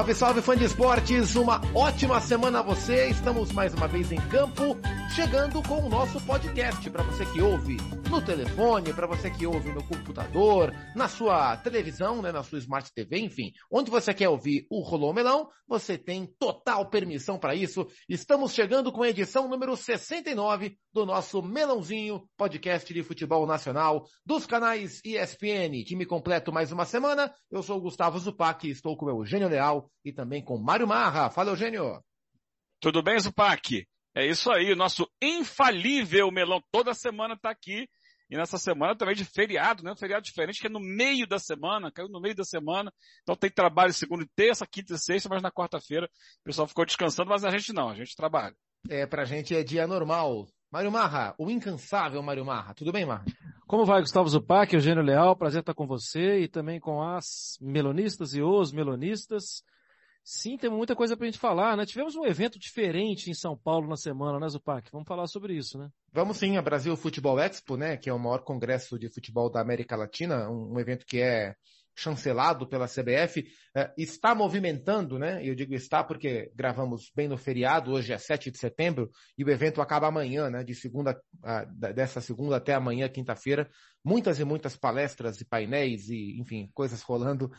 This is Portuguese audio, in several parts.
Salve, salve, fã de esportes! Uma ótima semana a você! Estamos mais uma vez em campo, chegando com o nosso podcast para você que ouve no telefone, para você que ouve no computador, na sua televisão, né, na sua Smart TV, enfim. Onde você quer ouvir o Rolô Melão, você tem total permissão para isso. Estamos chegando com a edição número 69 do nosso Melãozinho, podcast de futebol nacional, dos canais ESPN. Time completo mais uma semana. Eu sou o Gustavo Zupac, estou com o Eugênio Leal e também com Mário Marra. Fala, Eugênio. Tudo bem, Zupac? É isso aí, o nosso infalível melão toda semana está aqui. E nessa semana também de feriado, né? Um feriado diferente, que é no meio da semana, caiu no meio da semana. Então tem trabalho segunda e terça, quinta e sexta, mas na quarta-feira o pessoal ficou descansando, mas a gente não, a gente trabalha. É, pra gente é dia normal. Mário Marra, o incansável Mário Marra. Tudo bem, Marra? Como vai, Gustavo Zupac, Eugênio Leal? Prazer estar com você e também com as melonistas e os melonistas. Sim, tem muita coisa pra gente falar, né? Tivemos um evento diferente em São Paulo na semana, né, Zupac? Vamos falar sobre isso, né? Vamos sim, a Brasil Futebol Expo, né? Que é o maior congresso de futebol da América Latina, um, evento que é chancelado pela CBF, eh, está movimentando, né? Eu digo está porque gravamos bem no feriado, hoje é 7 de setembro, e o evento acaba amanhã, né? De segunda, dessa segunda até amanhã, quinta-feira. Muitas e muitas palestras e painéis e, enfim, coisas rolando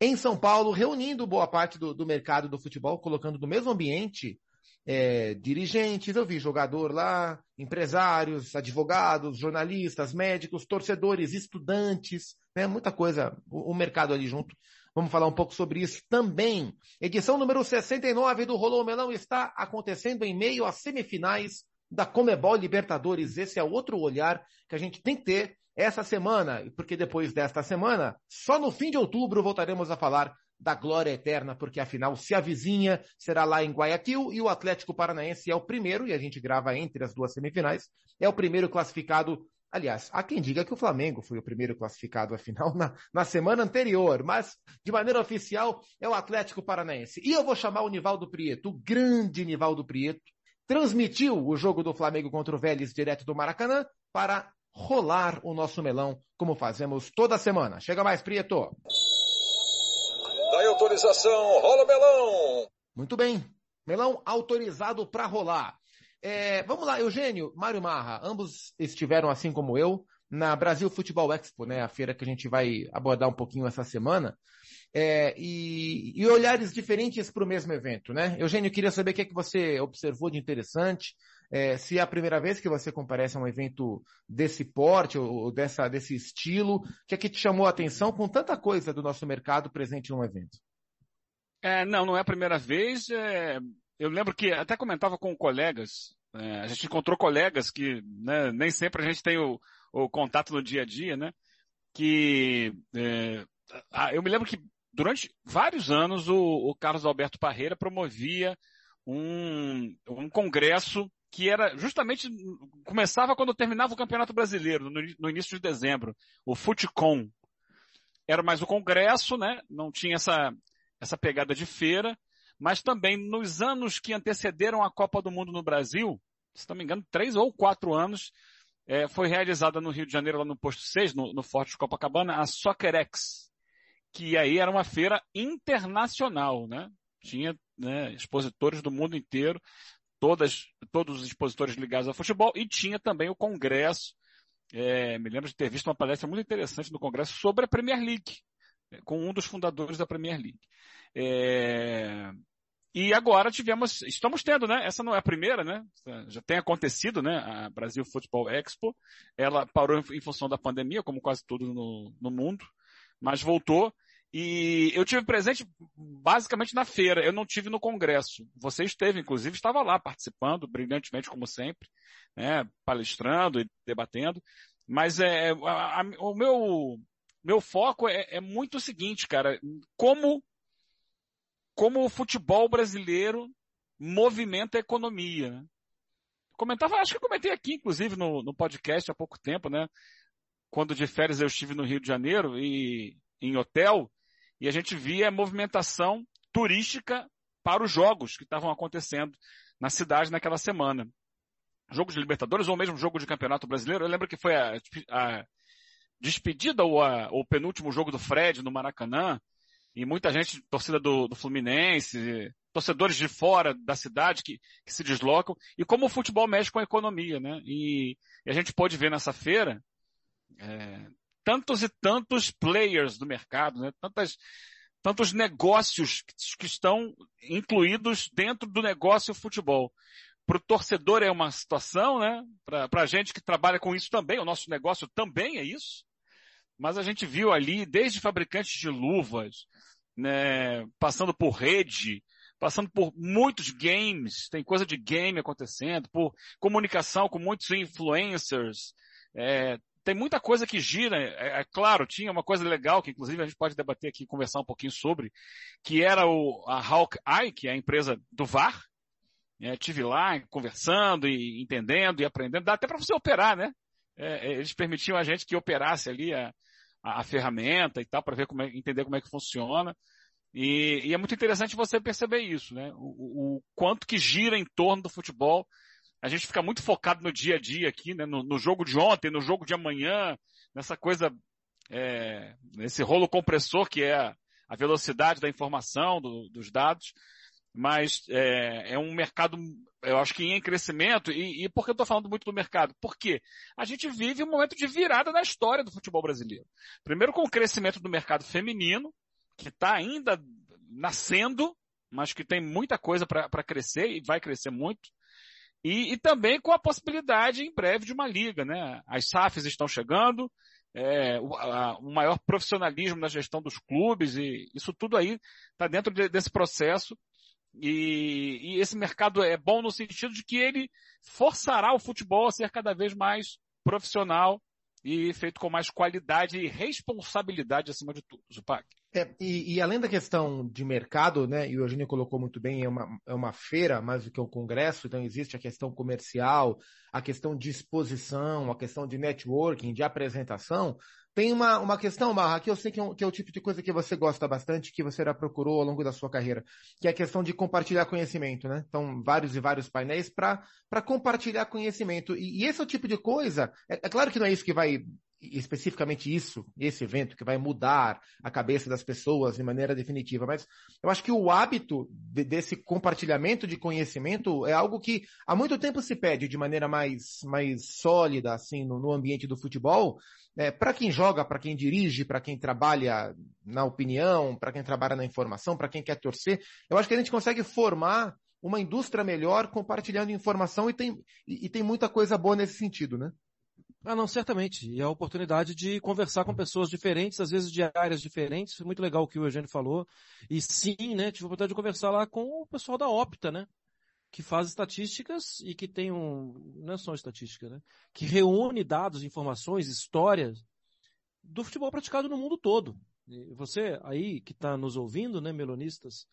em São Paulo, reunindo boa parte do, do mercado do futebol, colocando no mesmo ambiente é, dirigentes, eu vi jogador lá, empresários, advogados, jornalistas, médicos, torcedores, estudantes, né? Muita coisa, o, o, mercado ali junto. Vamos falar um pouco sobre isso também. Edição número 69 do Rolô Melão está acontecendo em meio às semifinais da Comebol Libertadores. Esse é outro olhar que a gente tem que ter essa semana, porque depois desta semana, só no fim de outubro voltaremos a falar da glória eterna, porque afinal se avizinha, será lá em Guayaquil e o Atlético Paranaense é o primeiro, e a gente grava entre as duas semifinais, é o primeiro classificado. Aliás, há quem diga que o Flamengo foi o primeiro classificado afinal na, na semana anterior, mas de maneira oficial é o Atlético Paranaense. E eu vou chamar o Nivaldo Prieto, o grande Nivaldo Prieto, transmitiu o jogo do Flamengo contra o Vélez direto do Maracanã para rolar o nosso melão, como fazemos toda semana. Chega mais, Prieto. Dá autorização, rola melão. Muito bem. Melão autorizado para rolar. É, vamos lá, Eugênio, Mário Marra, ambos estiveram assim como eu na Brasil Futebol Expo, né? A feira que a gente vai abordar um pouquinho essa semana. É, e, e, olhares diferentes para o mesmo evento, né? Eugênio, queria saber o que, é que você observou de interessante, é, se é a primeira vez que você comparece a um evento desse porte ou, ou dessa, desse estilo, o que é que te chamou a atenção com tanta coisa do nosso mercado presente num evento? É, não, não é a primeira vez. É, eu lembro que até comentava com colegas, é, a gente encontrou colegas que né, nem sempre a gente tem o, o contato no dia a dia, né? Que é, eu me lembro que durante vários anos o, o Carlos Alberto Parreira promovia um, um congresso que era justamente, começava quando terminava o Campeonato Brasileiro, no, no início de dezembro, o Futecom. Era mais o congresso, né? Não tinha essa, essa pegada de feira, mas também nos anos que antecederam a Copa do Mundo no Brasil, se não me engano, três ou quatro anos, é, foi realizada no Rio de Janeiro, lá no posto 6, no, no Forte de Copacabana, a Soccerex, que aí era uma feira internacional, né? Tinha né, expositores do mundo inteiro, todas, todos os expositores ligados ao futebol, e tinha também o congresso. É, me lembro de ter visto uma palestra muito interessante no congresso sobre a Premier League, é, com um dos fundadores da Premier League. É, e agora tivemos, estamos tendo, né? Essa não é a primeira, né? Já tem acontecido, né? A Brasil Football Expo. Ela parou em função da pandemia, como quase tudo no, no mundo, mas voltou. E eu tive presente basicamente na feira, eu não tive no congresso. Você esteve, inclusive, estava lá participando, brilhantemente como sempre, né, palestrando e debatendo. Mas é, a, a, o meu, meu foco é, é muito o seguinte, cara, como, como o futebol brasileiro movimenta a economia. Né? Comentava, acho que eu comentei aqui, inclusive, no, no podcast há pouco tempo, né? Quando de férias eu estive no Rio de Janeiro e em hotel, e a gente via movimentação turística para os jogos que estavam acontecendo na cidade naquela semana. Jogo de Libertadores ou mesmo jogo de Campeonato Brasileiro. Eu lembro que foi a, a despedida ou o penúltimo jogo do Fred no Maracanã. e muita gente, torcida do, do Fluminense, torcedores de fora da cidade que, que se deslocam, e como o futebol mexe com a economia, né? E, e a gente pode ver nessa feira é, tantos e tantos players do mercado, né? Tantas, tantos negócios que, estão incluídos dentro do negócio futebol. Para o torcedor é uma situação, né? Para a gente que trabalha com isso também, o nosso negócio também é isso. Mas a gente viu ali, desde fabricantes de luvas, né, passando por rede, passando por muitos games, tem coisa de game acontecendo, por comunicação com muitos influencers, é, tem muita coisa que gira, é, é, claro, tinha uma coisa legal que inclusive a gente pode debater aqui, conversar um pouquinho sobre, que era o, a Hawkeye, que é a empresa do VAR, é, tive lá conversando e entendendo e aprendendo, dá até para você operar, né? É, é, eles permitiam a gente que operasse ali a, a, a ferramenta e tal, para ver como é, entender como é que funciona. E, e, é muito interessante você perceber isso, né? O, o, quanto que gira em torno do futebol. A gente fica muito focado no dia a dia aqui, né? No, no jogo de ontem, no jogo de amanhã, nessa coisa, é, nesse rolo compressor que é a, velocidade da informação, do, dos dados. Mas é, é, um mercado, eu acho que em crescimento. E, e por que eu estou falando muito do mercado? Porque a gente vive um momento de virada na história do futebol brasileiro. Primeiro com o crescimento do mercado feminino, que está ainda nascendo, mas que tem muita coisa para crescer e vai crescer muito. E, e, também com a possibilidade em breve de uma liga, né? As SAFs estão chegando, é, o, a, o, maior profissionalismo na gestão dos clubes e isso tudo aí está dentro de, desse processo. E, e, esse mercado é bom no sentido de que ele forçará o futebol a ser cada vez mais profissional e feito com mais qualidade e responsabilidade acima de tudo, Zupac. É, e, e, além da questão de mercado, né, e o Eugênio colocou muito bem, é uma, é uma feira mais do que um congresso, então existe a questão comercial, a questão de exposição, a questão de networking, de apresentação, tem uma, uma questão, Marra, que eu sei que é, um, que é, o tipo de coisa que você gosta bastante, que você já procurou ao longo da sua carreira, que é a questão de compartilhar conhecimento, né? Então, vários e vários painéis para compartilhar conhecimento. E, e, esse é o tipo de coisa, é, é claro que não é isso que vai especificamente isso, esse evento, que vai mudar a cabeça das pessoas de maneira definitiva, mas eu acho que o hábito de, desse compartilhamento de conhecimento é algo que há muito tempo se pede de maneira mais, mais sólida, assim, no, no ambiente do futebol, é, para quem joga, para quem dirige, para quem trabalha na opinião, para quem trabalha na informação, para quem quer torcer, eu acho que a gente consegue formar uma indústria melhor compartilhando informação e tem, e, e tem muita coisa boa nesse sentido, né? Ah, não, certamente. E a oportunidade de conversar com pessoas diferentes, às vezes de áreas diferentes. Muito legal o que o Eugênio falou. E sim, né, tive a oportunidade de conversar lá com o pessoal da Opta, né? Que faz estatísticas e que tem um, não é só estatística, né? Que reúne dados, informações, histórias do futebol praticado no mundo todo. E você aí que está nos ouvindo, né, melonistas,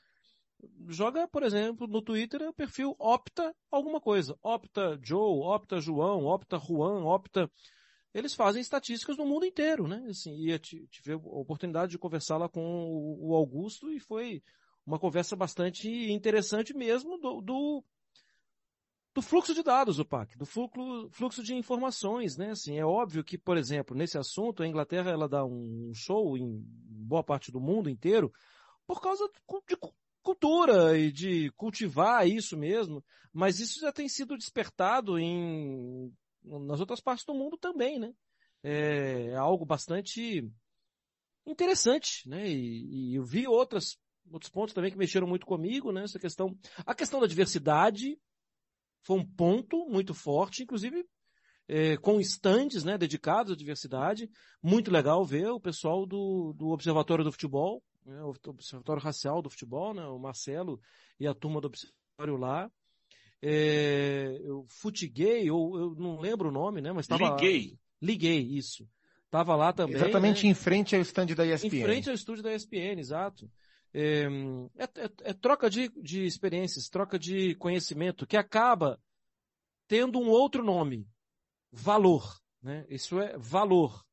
joga, por exemplo, no Twitter o perfil opta alguma coisa. Opta Joe, opta João, opta Juan, opta. Eles fazem estatísticas no mundo inteiro, né? Assim, e tive a oportunidade de conversar lá com o Augusto e foi uma conversa bastante interessante mesmo do, do, do fluxo de dados do PAC, do fluxo, fluxo de informações, né? Assim, é óbvio que, por exemplo, nesse assunto, a Inglaterra ela dá um show em boa parte do mundo inteiro por causa de, cultura e de cultivar isso mesmo, mas isso já tem sido despertado em, nas outras partes do mundo também, né? É algo bastante interessante, né? E, e eu vi outras, outros pontos também que mexeram muito comigo, né? Essa questão, a questão da diversidade foi um ponto muito forte, inclusive é, com estandes, né, dedicados à diversidade. Muito legal ver o pessoal do, do Observatório do Futebol, né, o Observatório Racial do Futebol, né, o Marcelo e a turma do Observatório lá. É, eu futiguei, ou eu não lembro o nome, né, mas estava Liguei. Liguei, isso. Tava lá também. Exatamente né? em frente ao estande da ESPN. Em frente ao estúdio da ESPN, exato. É, é, é, troca de, de experiências, troca de conhecimento, que acaba tendo um outro nome. Valor. Né? Isso é valor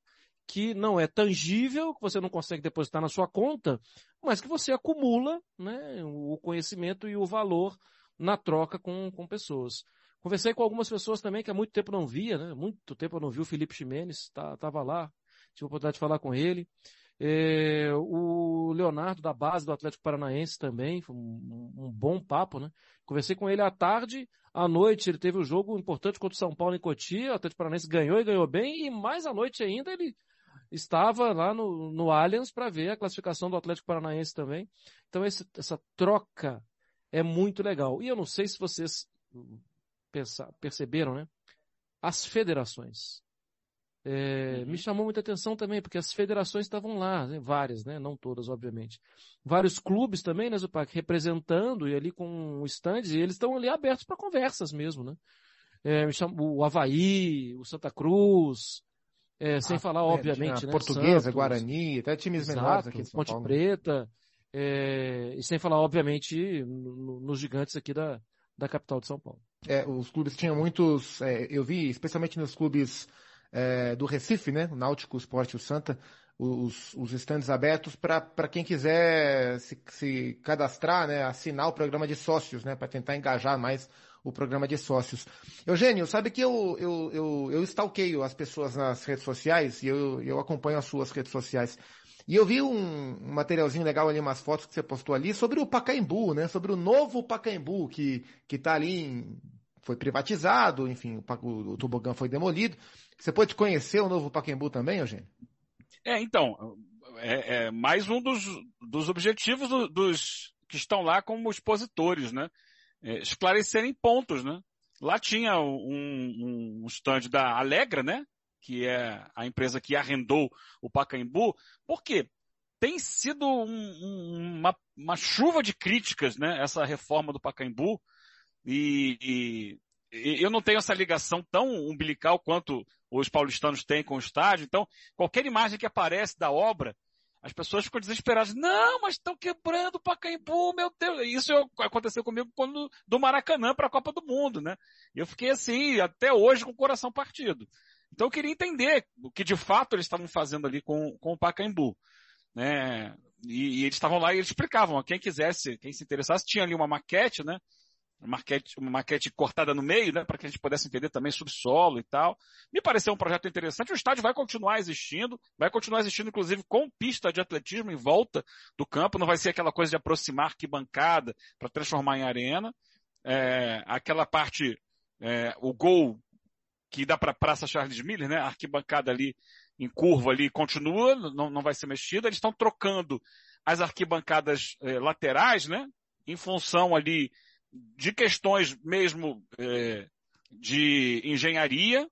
que não é tangível, que você não consegue depositar na sua conta, mas que você acumula né, o conhecimento e o valor na troca com, com pessoas. Conversei com algumas pessoas também que há muito tempo não via, né? Muito tempo eu não vi o Felipe Ximenes, tá, tava lá, tive a oportunidade de falar com ele. É, o Leonardo da base do Atlético Paranaense também, foi um, um, bom papo, né? Conversei com ele à tarde, à noite ele teve um jogo importante contra o São Paulo em Cotia, o Atlético Paranaense ganhou e ganhou bem, e mais à noite ainda ele estava lá no, no Allianz para ver a classificação do Atlético Paranaense também. Então esse, essa troca é muito legal. E eu não sei se vocês pensar, perceberam, né? As federações. É, uhum. Me chamou muita atenção também, porque as federações estavam lá, né? várias, né? Não todas, obviamente. Vários clubes também, né, Zupac, representando e ali com stands, e eles estão ali abertos para conversas mesmo, né? É, me chamou, o Havaí, o Santa Cruz, é, sem ah, falar, é, obviamente, né? Portuguesa, Santos, Guarani, até times exato, menores aqui de São Ponte Paulo. Preta, é, e sem falar, obviamente, nos gigantes aqui da, da capital de São Paulo. É, os clubes tinham muitos, eu vi, especialmente nos clubes é, do Recife, né? O Náutico, o Sport e o Santa, os, os stands abertos para quem quiser se, se, cadastrar, né? Assinar o programa de sócios, né? Para tentar engajar mais o programa de sócios. Eugênio, sabe que eu, eu, eu, eu stalkeio as pessoas nas redes sociais e eu, eu acompanho as suas redes sociais. E eu vi um, um, materialzinho legal ali, umas fotos que você postou ali sobre o Pacaembu, né? Sobre o novo Pacaembu que, que tá ali em, foi privatizado, enfim, o, o tobogã foi demolido. Você pode conhecer o novo Pacaembu também, Eugênio? É, então, é, é mais um dos, dos objetivos do, dos que estão lá como expositores, né? É, esclarecerem pontos, né? Lá tinha um, um stand da Alegra, né? Que é a empresa que arrendou o Pacaembu. Por quê? Tem sido um, um, uma, uma chuva de críticas, né? Essa reforma do Pacaembu. E, e, eu não tenho essa ligação tão umbilical quanto os paulistanos têm com o estádio. Então, qualquer imagem que aparece da obra, as pessoas ficam desesperadas. Não, mas estão quebrando o Pacaembu, meu Deus. Isso aconteceu comigo quando do Maracanã para a Copa do Mundo, né? Eu fiquei assim, até hoje, com o coração partido. Então eu queria entender o que de fato eles estavam fazendo ali com, com o Pacaembu. Né? E, e eles estavam lá e eles explicavam, quem quisesse, quem se interessasse, tinha ali uma maquete, né? Uma maquete, uma maquete cortada no meio, né, para que a gente pudesse entender também subsolo e tal. Me pareceu um projeto interessante. O estádio vai continuar existindo, vai continuar existindo, inclusive, com pista de atletismo em volta do campo. Não vai ser aquela coisa de aproximar arquibancada para transformar em arena. É, aquela parte, é, o gol que dá para a Praça Charles Miller, né, a arquibancada ali em curva ali continua, não, não vai ser mexida. Eles estão trocando as arquibancadas é, laterais, né, em função ali de questões mesmo é, de engenharia,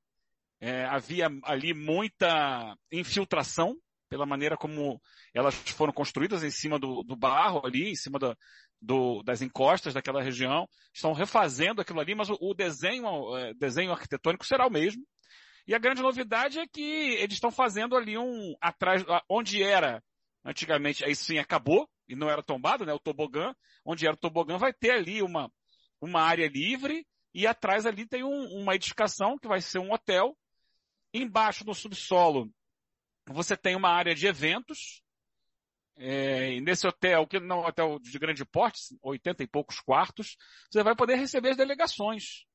é, havia ali muita infiltração pela maneira como elas foram construídas em cima do, do barro ali, em cima da, do, das encostas daquela região. Estão refazendo aquilo ali, mas o, o desenho, é, desenho arquitetônico será o mesmo. E a grande novidade é que eles estão fazendo ali um atrás, onde era antigamente, aí sim acabou, e não era tombado, né? O tobogã, onde era o tobogã, vai ter ali uma, uma área livre e atrás ali tem um, uma edificação que vai ser um hotel. Embaixo no subsolo você tem uma área de eventos. É, nesse hotel, que não é um hotel de grande porte, 80 e poucos quartos, você vai poder receber as delegações.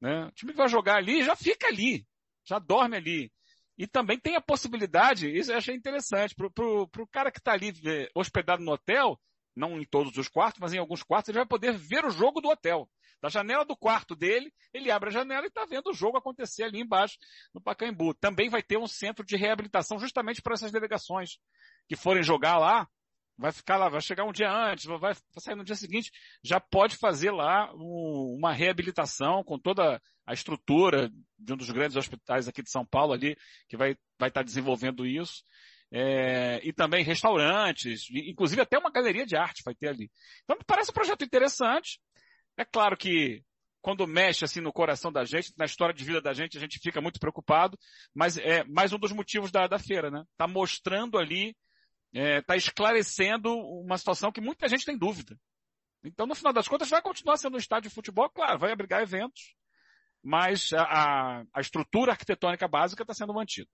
Né? O time que vai jogar ali já fica ali, já dorme ali. E também tem a possibilidade, isso eu achei interessante, para o cara que está ali é, hospedado no hotel, não em todos os quartos, mas em alguns quartos, ele vai poder ver o jogo do hotel. Da janela do quarto dele, ele abre a janela e está vendo o jogo acontecer ali embaixo no Pacaembu. Também vai ter um centro de reabilitação justamente para essas delegações que forem jogar lá, vai ficar lá, vai chegar um dia antes, vai, sair no dia seguinte, já pode fazer lá um, uma reabilitação com toda a estrutura de um dos grandes hospitais aqui de São Paulo ali, que vai, vai estar desenvolvendo isso. É, e também restaurantes, inclusive até uma galeria de arte vai ter ali. Então me parece um projeto interessante. É claro que quando mexe assim no coração da gente, na história de vida da gente, a gente fica muito preocupado, mas é mais um dos motivos da, da feira, né? Tá mostrando ali está é, tá esclarecendo uma situação que muita gente tem dúvida. Então, no final das contas, vai continuar sendo um estádio de futebol, claro, vai abrigar eventos, mas a, a, estrutura arquitetônica básica está sendo mantida.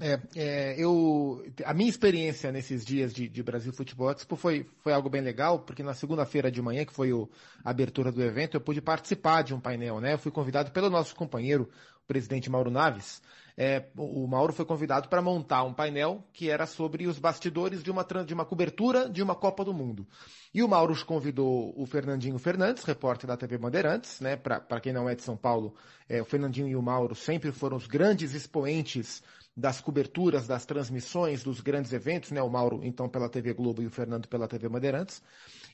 É, é, eu, a minha experiência nesses dias de, de, Brasil Futebol Expo foi, foi algo bem legal, porque na segunda-feira de manhã, que foi o, a abertura do evento, eu pude participar de um painel, né? Eu fui convidado pelo nosso companheiro, o presidente Mauro Naves, é, o Mauro foi convidado para montar um painel que era sobre os bastidores de uma, de uma cobertura de uma Copa do Mundo. E o Mauro convidou o Fernandinho Fernandes, repórter da TV Bandeirantes, né? Para quem não é de São Paulo, é, o Fernandinho e o Mauro sempre foram os grandes expoentes das coberturas, das transmissões dos grandes eventos, né? O Mauro, então, pela TV Globo e o Fernando pela TV Bandeirantes.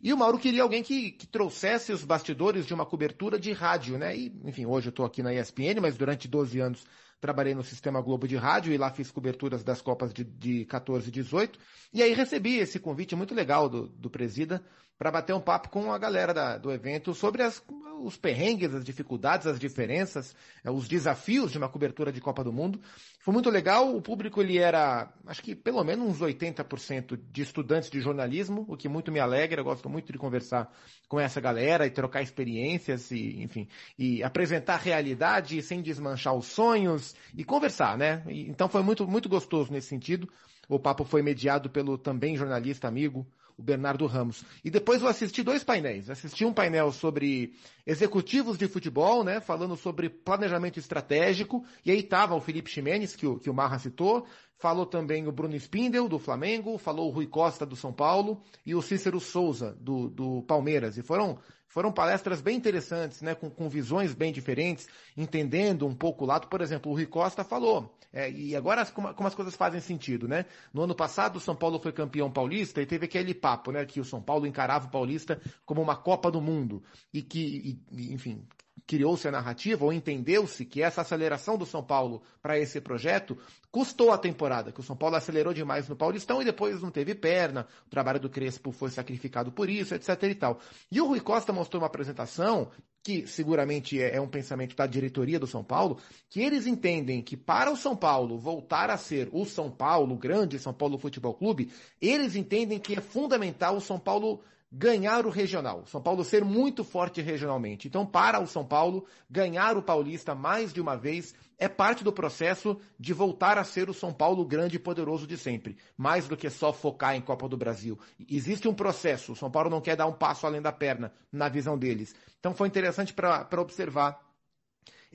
E o Mauro queria alguém que, que trouxesse os bastidores de uma cobertura de rádio, né? E, enfim, hoje eu estou aqui na ESPN, mas durante 12 anos trabalhei no Sistema Globo de Rádio e lá fiz coberturas das Copas de, de 14 e 18. E aí recebi esse convite muito legal do, do Presida para bater um papo com a galera da, do evento sobre as, os perrengues, as dificuldades, as diferenças, eh, os desafios de uma cobertura de Copa do Mundo. Foi muito legal, o público ele era, acho que pelo menos uns 80% de estudantes de jornalismo, o que muito me alegra, eu gosto muito de conversar com essa galera e trocar experiências e, enfim, e apresentar a realidade sem desmanchar os sonhos e conversar, né? Então foi muito, muito gostoso nesse sentido. O papo foi mediado pelo também jornalista amigo, o Bernardo Ramos. E depois eu assisti dois painéis. Assisti um painel sobre executivos de futebol, né, falando sobre planejamento estratégico, e aí estava o Felipe Ximenes, que o, que o Marra citou, falou também o Bruno Spindel, do Flamengo, falou o Rui Costa, do São Paulo, e o Cícero Souza, do, do Palmeiras. E foram foram palestras bem interessantes, né, com, com, visões bem diferentes, entendendo um pouco o lado. Por exemplo, o Rui Costa falou, é, e agora como, como, as coisas fazem sentido, né? No ano passado, o São Paulo foi campeão paulista e teve aquele papo, né, que o São Paulo encarava o paulista como uma Copa do Mundo e que, e, enfim, criou-se a narrativa, ou entendeu-se que essa aceleração do São Paulo para esse projeto custou a temporada, que o São Paulo acelerou demais no Paulistão e depois não teve perna, o trabalho do Crespo foi sacrificado por isso, etc e tal. E o Rui Costa mostrou uma apresentação que seguramente é, é um pensamento da diretoria do São Paulo, que eles entendem que para o São Paulo voltar a ser o São Paulo, o grande São Paulo Futebol Clube, eles entendem que é fundamental o São Paulo ganhar o regional. São Paulo ser muito forte regionalmente. Então, para o São Paulo, ganhar o Paulista mais de uma vez é parte do processo de voltar a ser o São Paulo grande e poderoso de sempre. Mais do que só focar em Copa do Brasil. Existe um processo. O São Paulo não quer dar um passo além da perna, na visão deles. Então, foi interessante para observar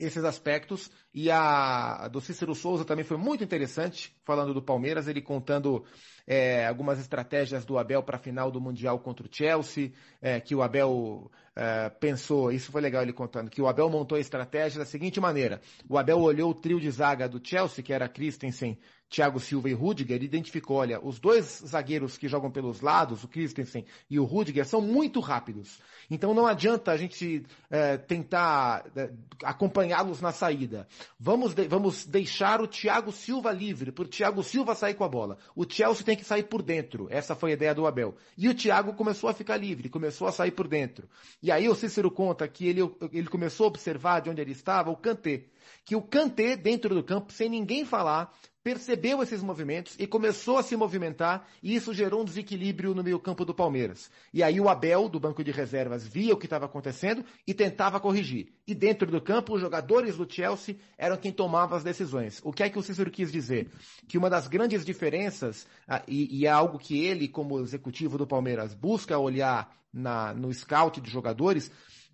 esses aspectos. E a do Cícero Souza também foi muito interessante, falando do Palmeiras, ele contando é, algumas estratégias do Abel para a final do Mundial contra o Chelsea, é, que o Abel é, pensou, isso foi legal ele contando, que o Abel montou a estratégia da seguinte maneira: o Abel olhou o trio de zaga do Chelsea, que era Christensen, Thiago Silva e Rudiger, identificou, olha, os dois zagueiros que jogam pelos lados, o Christensen e o Rudiger, são muito rápidos. Então não adianta a gente é, tentar é, acompanhá-los na saída. Vamos, de, vamos deixar o Thiago Silva livre, para o Thiago Silva sair com a bola. O Chelsea tem que sair por dentro. Essa foi a ideia do Abel. E o Thiago começou a ficar livre, começou a sair por dentro. E aí o Cícero conta que ele, ele começou a observar de onde ele estava o Kanté que o Kanté, dentro do campo, sem ninguém falar, percebeu esses movimentos e começou a se movimentar, e isso gerou um desequilíbrio no meio-campo do Palmeiras. E aí o Abel, do banco de reservas, via o que estava acontecendo e tentava corrigir. E dentro do campo, os jogadores do Chelsea eram quem tomava as decisões. O que é que o Cícero quis dizer? Que uma das grandes diferenças, ah, e, é algo que ele, como executivo do Palmeiras, busca olhar na, no scout de jogadores,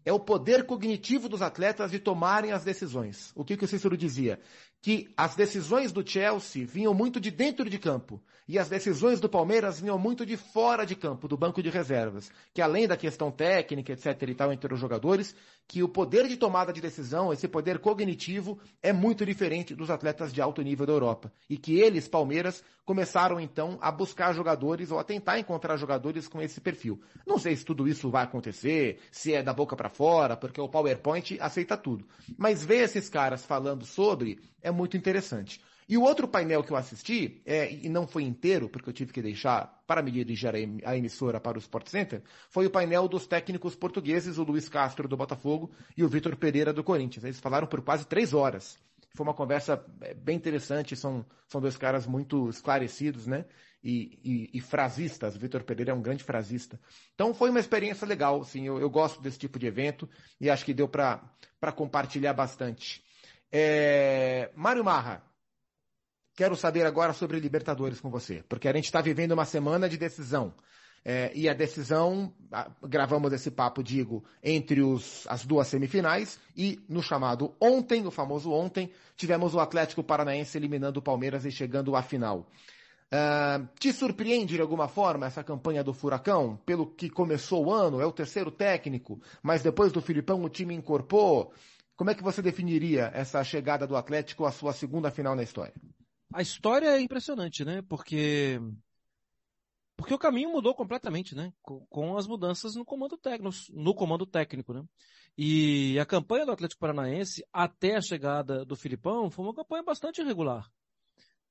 é o poder cognitivo dos atletas de tomarem as decisões. O que, que o Cícero dizia? Que as decisões do Chelsea vinham muito de dentro de campo e as decisões do Palmeiras vinham muito de fora de campo, do banco de reservas. Que além da questão técnica, etc. e tal, entre os jogadores, que o poder de tomada de decisão, esse poder cognitivo, é muito diferente dos atletas de alto nível da Europa. E que eles, Palmeiras, começaram então a buscar jogadores ou a tentar encontrar jogadores com esse perfil. Não sei se tudo isso vai acontecer, se é da boca para fora, porque o PowerPoint aceita tudo. Mas ver esses caras falando sobre é muito interessante. E o outro painel que eu assisti, é, e não foi inteiro, porque eu tive que deixar para me dirigir a emissora para o Sport Center, foi o painel dos técnicos portugueses, o Luiz Castro do Botafogo e o Vitor Pereira do Corinthians. Eles falaram por quase três horas. Foi uma conversa é, bem interessante, são, são dois caras muito esclarecidos, né? E, e, e frasistas. Vitor Pereira é um grande frasista. Então foi uma experiência legal, assim, eu, eu gosto desse tipo de evento e acho que deu para compartilhar bastante. É, Mário Marra, Quero saber agora sobre Libertadores com você, porque a gente está vivendo uma semana de decisão. É, e a decisão, gravamos esse papo, digo, entre os, as duas semifinais e no chamado ontem, o famoso ontem, tivemos o Atlético Paranaense eliminando o Palmeiras e chegando à final. Uh, te surpreende de alguma forma essa campanha do Furacão? Pelo que começou o ano, é o terceiro técnico, mas depois do Filipão o time incorporou. Como é que você definiria essa chegada do Atlético à sua segunda final na história? A história é impressionante, né? Porque porque o caminho mudou completamente, né? Com, com as mudanças no comando técnico, no comando técnico, né? E a campanha do Atlético Paranaense até a chegada do Filipão foi uma campanha bastante irregular.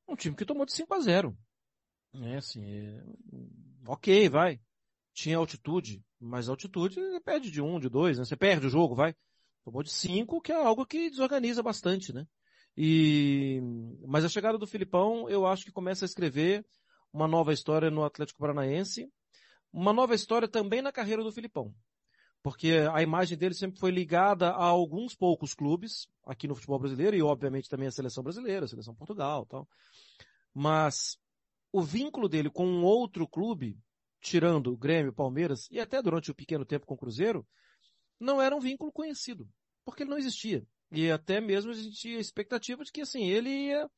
Um time que tomou de 5 a 0. É assim, é... ok, vai. Tinha altitude, mas altitude perde de um, de dois, né? Você perde o jogo, vai. Tomou de 5, que é algo que desorganiza bastante, né? E, mas a chegada do Filipão, eu acho que começa a escrever uma nova história no Atlético Paranaense, uma nova história também na carreira do Filipão. Porque a imagem dele sempre foi ligada a alguns poucos clubes aqui no futebol brasileiro e obviamente também a seleção brasileira, a seleção Portugal, tal. Mas o vínculo dele com um outro clube, tirando o Grêmio, Palmeiras e até durante o pequeno tempo com o Cruzeiro, não era um vínculo conhecido, porque ele não existia. E até mesmo a expectativa de que assim, ele ia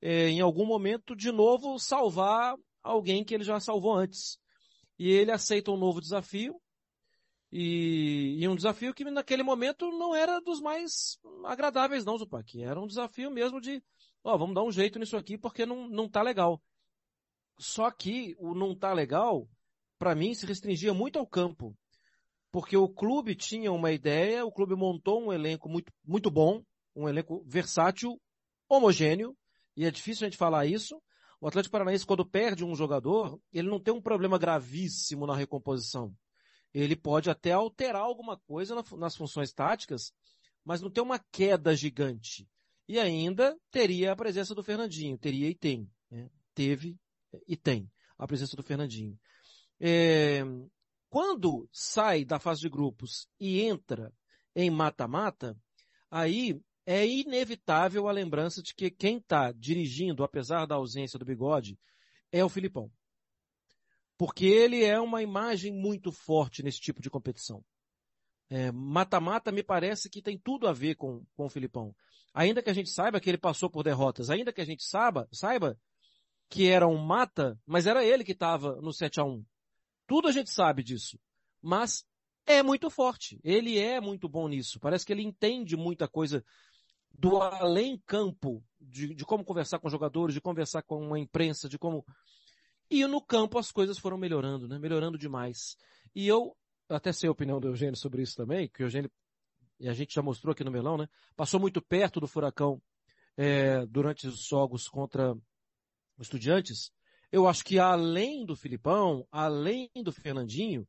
é, em algum momento, de novo, salvar alguém que ele já salvou antes. E ele aceita um novo desafio, e, e, um desafio que naquele momento não era dos mais agradáveis não, Zupac. Era um desafio mesmo de, ó, vamos dar um jeito nisso aqui porque não, não tá legal. Só que o não tá legal, para mim, se restringia muito ao campo. Porque o clube tinha uma ideia, o clube montou um elenco muito, muito bom, um elenco versátil, homogêneo, e é difícil a gente falar isso. O Atlético Paranaense, quando perde um jogador, ele não tem um problema gravíssimo na recomposição. Ele pode até alterar alguma coisa nas funções táticas, mas não tem uma queda gigante. E ainda teria a presença do Fernandinho, teria e tem. Né? Teve e tem a presença do Fernandinho. É... Quando sai da fase de grupos e entra em mata-mata, aí é inevitável a lembrança de que quem está dirigindo, apesar da ausência do bigode, é o Filipão. Porque ele é uma imagem muito forte nesse tipo de competição. É, mata-mata é, me parece que tem tudo a ver com, com o Filipão. Ainda que a gente saiba que ele passou por derrotas, ainda que a gente saiba, saiba que era um mata, mas era ele que estava no 7 a 1 Tudo a gente sabe disso. Mas é muito forte. Ele é muito bom nisso. Parece que ele entende muita coisa do além-campo, de, de como conversar com jogadores, de conversar com a imprensa, de como. E no campo as coisas foram melhorando, né? Melhorando demais. E eu, até sei a opinião do Eugênio sobre isso também, que o Eugênio, e a gente já mostrou aqui no Melão, né? Passou muito perto do Furacão é, durante os jogos contra os Estudiantes. Eu acho que além do Filipão, além do Fernandinho,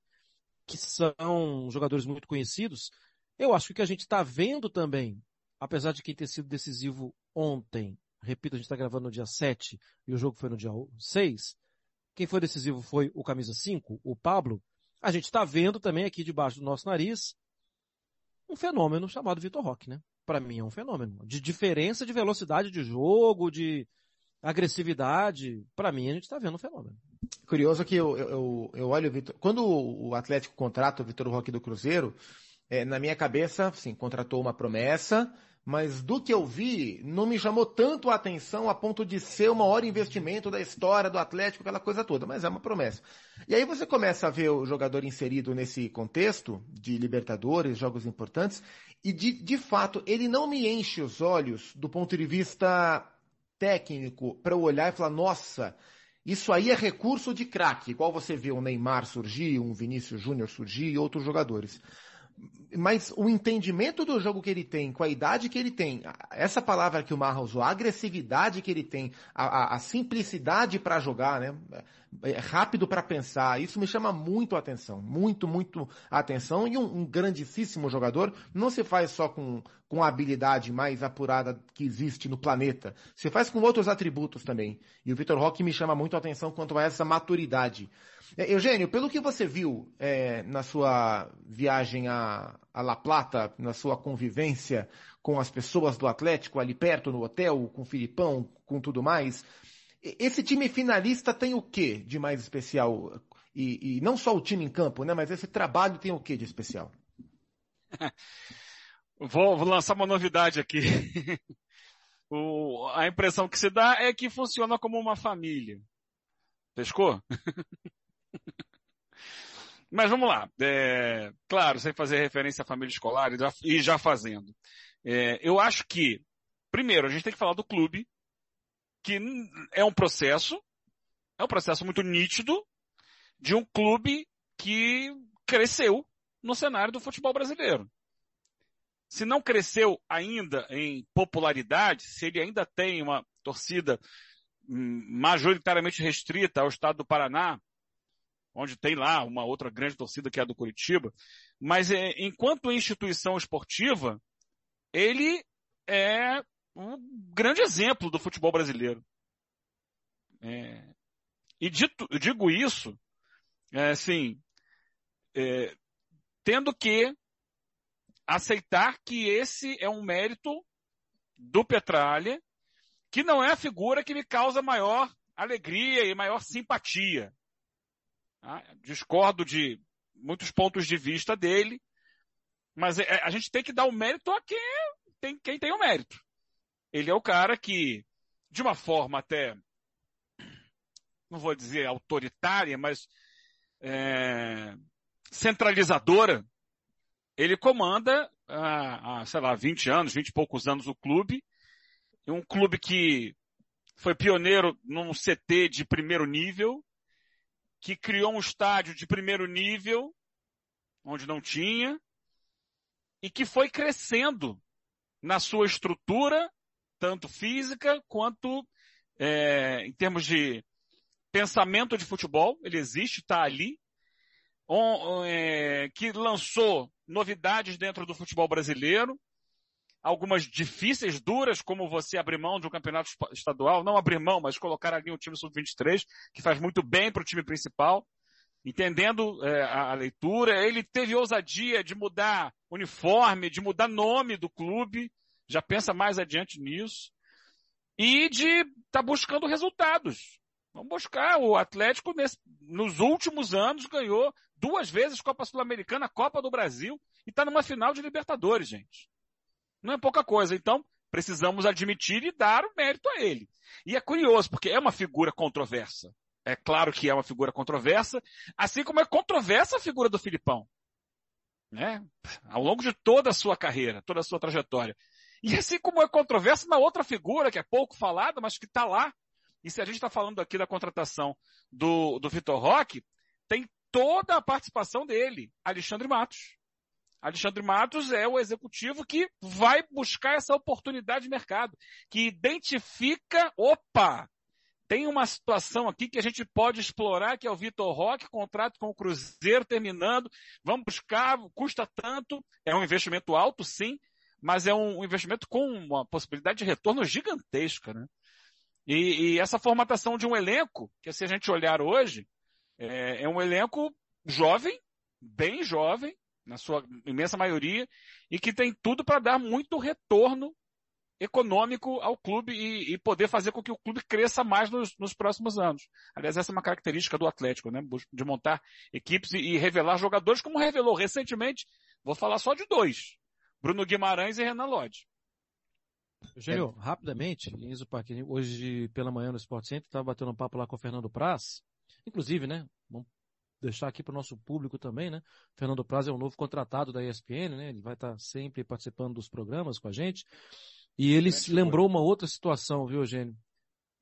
que são jogadores muito conhecidos, eu acho que o que a gente está vendo também apesar de quem ter sido decisivo ontem, repito, a gente está gravando no dia 7 e o jogo foi no dia 6, quem foi decisivo foi o camisa 5, o Pablo, a gente está vendo também aqui debaixo do nosso nariz um fenômeno chamado Vitor Roque, né? Para mim é um fenômeno. De diferença de velocidade de jogo, de agressividade. Para mim a gente está vendo um fenômeno. Curioso que eu, eu, eu olho o Vitor. Quando o Atlético contrata o Vitor Roque do Cruzeiro, é, na minha cabeça, sim, contratou uma promessa, mas do que eu vi, não me chamou tanto a atenção a ponto de ser o maior investimento da história do Atlético, aquela coisa toda, mas é uma promessa. E aí você começa a ver o jogador inserido nesse contexto de Libertadores, jogos importantes, e de, de fato, ele não me enche os olhos do ponto de vista técnico para olhar e falar, nossa, isso aí é recurso de craque, igual você vê o Neymar surgir, um Vinícius Júnior surgir e outros jogadores mas o entendimento do jogo que ele tem, com a idade que ele tem, essa palavra que o Marra usou, a agressividade que ele tem, a, a, a simplicidade para jogar, né? É rápido para pensar, isso me chama muito a atenção, muito, muito a atenção. E um, um grandíssimo jogador não se faz só com, com a habilidade mais apurada que existe no planeta, se faz com outros atributos também. E o Vitor Roque me chama muito a atenção quanto a essa maturidade. É, Eugênio, pelo que você viu é, na sua viagem a, a La Plata, na sua convivência com as pessoas do Atlético ali perto no hotel, com o Filipão, com tudo mais, esse time finalista tem o que de mais especial? e, e não só o time em campo, né? Mas esse trabalho tem o que de especial? Vou, vou, lançar uma novidade aqui. o, a impressão que se dá é que funciona como uma família. Pescou? Mas vamos lá. É, claro, sem fazer referência à família escolar e já, e já fazendo. É, eu acho que, primeiro, a gente tem que falar do clube, que é um processo, é um processo muito nítido de um clube que cresceu no cenário do futebol brasileiro. Se não cresceu ainda em popularidade, se ele ainda tem uma torcida hum, majoritariamente restrita ao estado do Paraná, onde tem lá uma outra grande torcida que é a do Curitiba. Mas é, enquanto instituição esportiva, ele é um grande exemplo do futebol brasileiro. É, e dito, digo isso, é, assim, é, tendo que aceitar que esse é um mérito do Petralha, que não é a figura que me causa maior alegria e maior simpatia. Tá? Discordo de muitos pontos de vista dele, mas é, a gente tem que dar o mérito a quem tem, quem tem o mérito. Ele é o cara que, de uma forma até, não vou dizer autoritária, mas é, centralizadora, ele comanda há, há, sei lá, 20 anos, 20 e poucos anos o clube, um clube que foi pioneiro num CT de primeiro nível, que criou um estádio de primeiro nível, onde não tinha, e que foi crescendo na sua estrutura, tanto física quanto é, em termos de pensamento de futebol, ele existe, está ali, é, que lançou novidades dentro do futebol brasileiro, algumas difíceis, duras, como você abrir mão de um campeonato estadual, não abrir mão, mas colocar ali um time sub-23, que faz muito bem para o time principal, entendendo é, a, a, leitura. Ele teve ousadia de mudar uniforme, de mudar nome do clube, já pensa mais adiante nisso, e de estar tá buscando resultados. Vamos buscar. O Atlético, nesse, nos últimos anos, ganhou duas vezes Copa Sul-Americana, Copa do Brasil, e está numa final de Libertadores, gente não é pouca coisa. Então, precisamos admitir e dar o mérito a ele. E é curioso, porque é uma figura controversa. É claro que é uma figura controversa, assim como é controversa a figura do Filipão. Né? Ao longo de toda a sua carreira, toda a sua trajetória. E assim como é controversa uma outra figura que é pouco falada, mas que está lá. E se a gente está falando aqui da contratação do, do Vitor Roque, tem toda a participação dele, Alexandre Matos. Alexandre Matos é o executivo que vai buscar essa oportunidade de mercado, que identifica, opa, tem uma situação aqui que a gente pode explorar, que é o Vitor Roque, contrato com o Cruzeiro terminando, vamos buscar, custa tanto, é um investimento alto, sim, mas é um investimento com uma possibilidade de retorno gigantesca, né? E, e essa formatação de um elenco, que se a gente olhar hoje, é, é um elenco jovem, bem jovem, na sua imensa maioria, e que tem tudo para dar muito retorno econômico ao clube e, e, poder fazer com que o clube cresça mais nos, nos, próximos anos. Aliás, essa é uma característica do Atlético, né? De montar equipes e, e, revelar jogadores, como revelou recentemente, vou falar só de dois. Bruno Guimarães e Renan Lodge. Eugênio, é. rapidamente, Enzo Parque, hoje pela manhã no Sport Center, estava batendo um papo lá com o Fernando Praz, inclusive, né, vamos deixar aqui para o nosso público também, né? Fernando Praz é um novo contratado da ESPN, né? Ele vai estar tá sempre participando dos programas com a gente. E ele se lembrou uma outra situação, viu, Eugênio?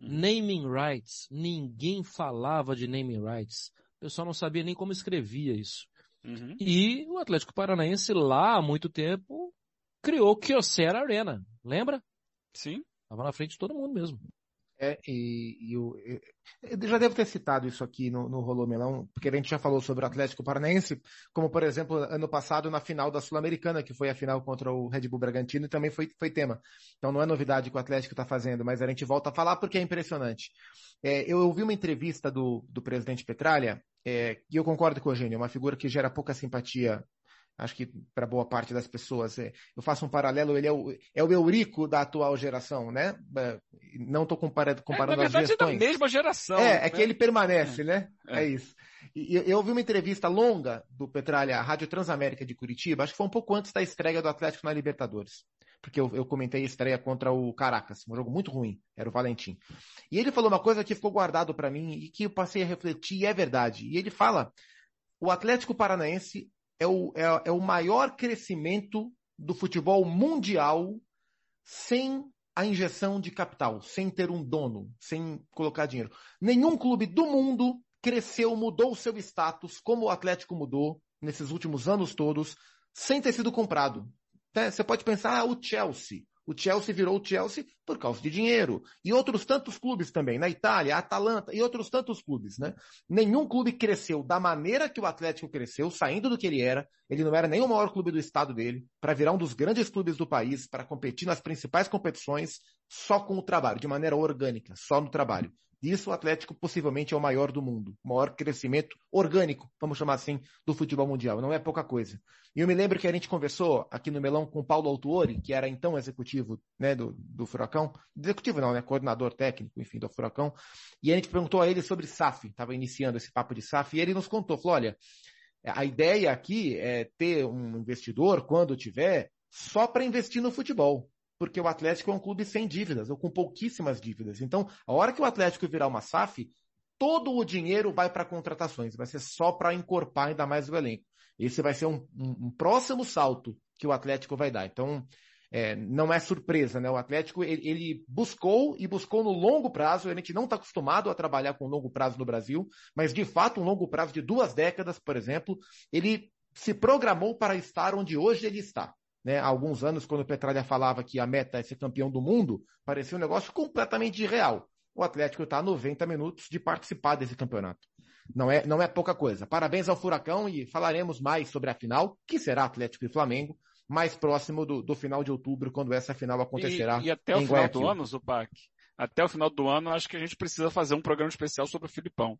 Hum. Naming rights. Ninguém falava de naming rights. O pessoal não sabia nem como escrevia isso. Uhum. E o Atlético Paranaense lá há muito tempo criou Kyocera Arena. Lembra? Sim. Tava na frente de todo mundo mesmo. É, e, e eu, eu, já devo ter citado isso aqui no, no Rolô Melão, porque a gente já falou sobre o Atlético Paranaense, como por exemplo, ano passado na final da Sul-Americana, que foi a final contra o Red Bull Bragantino, e também foi, foi tema. Então não é novidade que o Atlético está fazendo, mas a gente volta a falar porque é impressionante. É, eu ouvi uma entrevista do, do presidente Petralha, é, e eu concordo com o Eugênio, é uma figura que gera pouca simpatia acho que para boa parte das pessoas. É, eu faço um paralelo, ele é o, é o Eurico da atual geração, né? É, não estou comparando, comparando é, na verdade, as gestões. É da mesma geração. É, é que ele permanece, é. né? É. é. isso. Eu, eu ouvi uma entrevista longa do Petralha à Rádio Transamérica de Curitiba, acho que foi um pouco antes da estreia do Atlético na Libertadores. Porque eu, eu comentei a estreia contra o Caracas, um jogo muito ruim, era o Valentim. E ele falou uma coisa que ficou guardado para mim e que eu passei a refletir, e é verdade. E ele fala: o Atlético Paranaense é o, é, é o maior crescimento do futebol mundial sem a injeção de capital, sem ter um dono, sem colocar dinheiro. Nenhum clube do mundo cresceu, mudou o seu status, como o Atlético mudou nesses últimos anos todos, sem ter sido comprado. Né? Você pode pensar, ah, o Chelsea. O Chelsea virou o Chelsea por causa de dinheiro. E outros tantos clubes também, na Itália, Atalanta e outros tantos clubes, né? Nenhum clube cresceu da maneira que o Atlético cresceu, saindo do que ele era. Ele não era nem o maior clube do estado dele, para virar um dos grandes clubes do país, para competir nas principais competições, só com o trabalho, de maneira orgânica, só no trabalho. Isso o Atlético possivelmente é o maior do mundo, o maior crescimento orgânico, vamos chamar assim, do futebol mundial. Não é pouca coisa. E eu me lembro que a gente conversou aqui no Melão com o Paulo Autuori, que era então executivo né, do, do Furacão, executivo não, né, coordenador técnico, enfim, do Furacão, e a gente perguntou a ele sobre SAF, estava iniciando esse papo de SAF, e ele nos contou, falou, olha, a ideia aqui é ter um investidor, quando tiver, só para investir no futebol porque o Atlético é um clube sem dívidas, ou com pouquíssimas dívidas. Então, a hora que o Atlético virar uma SAF, todo o dinheiro vai para contratações, vai ser só para encorpar ainda mais o elenco. Esse vai ser um, um, um próximo salto que o Atlético vai dar. Então, é, não é surpresa, né? O Atlético, ele, ele, buscou e buscou no longo prazo, a gente não está acostumado a trabalhar com longo prazo no Brasil, mas de fato um longo prazo de duas décadas, por exemplo, ele se programou para estar onde hoje ele está. Né, há alguns anos, quando o Petralha falava que a meta é ser campeão do mundo, parecia um negócio completamente irreal. O Atlético está a 90 minutos de participar desse campeonato. Não é, não é pouca coisa. Parabéns ao Furacão e falaremos mais sobre a final, que será Atlético e Flamengo, mais próximo do, do final de outubro, quando essa final acontecerá. E, e até o final Guayaquil. do ano, Zupac, até o final do ano, acho que a gente precisa fazer um programa especial sobre o Filipão.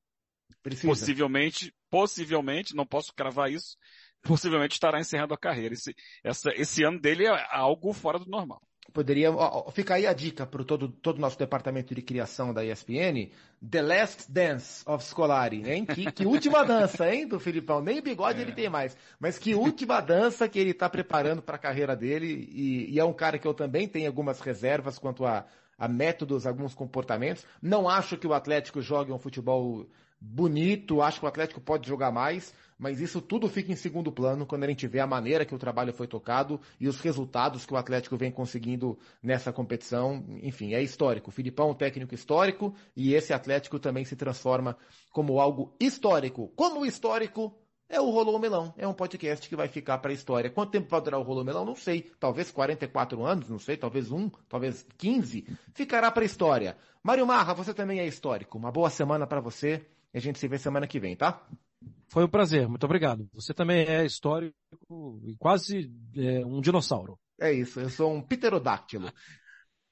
Precisa. Possivelmente, possivelmente, não posso cravar isso, possivelmente estará encerrando a carreira. Esse, essa, esse ano dele é algo fora do normal. Poderia, ó, fica aí a dica para todo todo o nosso departamento de criação da ESPN, The Last Dance of Scolari, hein? Que, que última dança, hein, do Filipão? Nem bigode é. ele tem mais, mas que última dança que ele está preparando para a carreira dele e, e, é um cara que eu também tenho algumas reservas quanto a, a métodos, alguns comportamentos. Não acho que o Atlético jogue um futebol bonito, acho que o Atlético pode jogar mais, mas isso tudo fica em segundo plano quando a gente vê a maneira que o trabalho foi tocado e os resultados que o Atlético vem conseguindo nessa competição. Enfim, é histórico. O Filipão é um técnico histórico e esse Atlético também se transforma como algo histórico. Como histórico é o Rolou Melão. É um podcast que vai ficar para a história. Quanto tempo vai durar o Rolou Melão? Não sei. Talvez 44 anos, não sei. Talvez um, talvez 15. Ficará para a história. Mário Marra, você também é histórico. Uma boa semana para você. E a gente se vê semana que vem, tá? Foi um prazer, muito obrigado. Você também é histórico e quase é, um dinossauro. É isso, eu sou um pterodáctilo.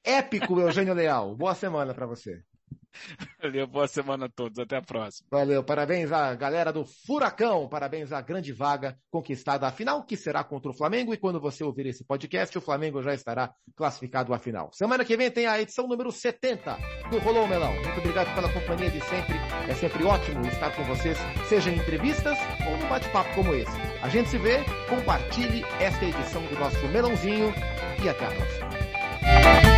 Épico, Eugênio Leal. Boa semana para você. Valeu, boa semana a todos. Até a próxima. Valeu, parabéns à galera do Furacão, parabéns à grande vaga conquistada à final, que será contra o Flamengo. E quando você ouvir esse podcast, o Flamengo já estará classificado à final. Semana que vem tem a edição número 70 do Rolou Melão. Muito obrigado pela companhia de sempre. É sempre ótimo estar com vocês, seja em entrevistas ou num bate-papo como esse. A gente se vê, compartilhe esta edição do nosso Melãozinho e até a próxima.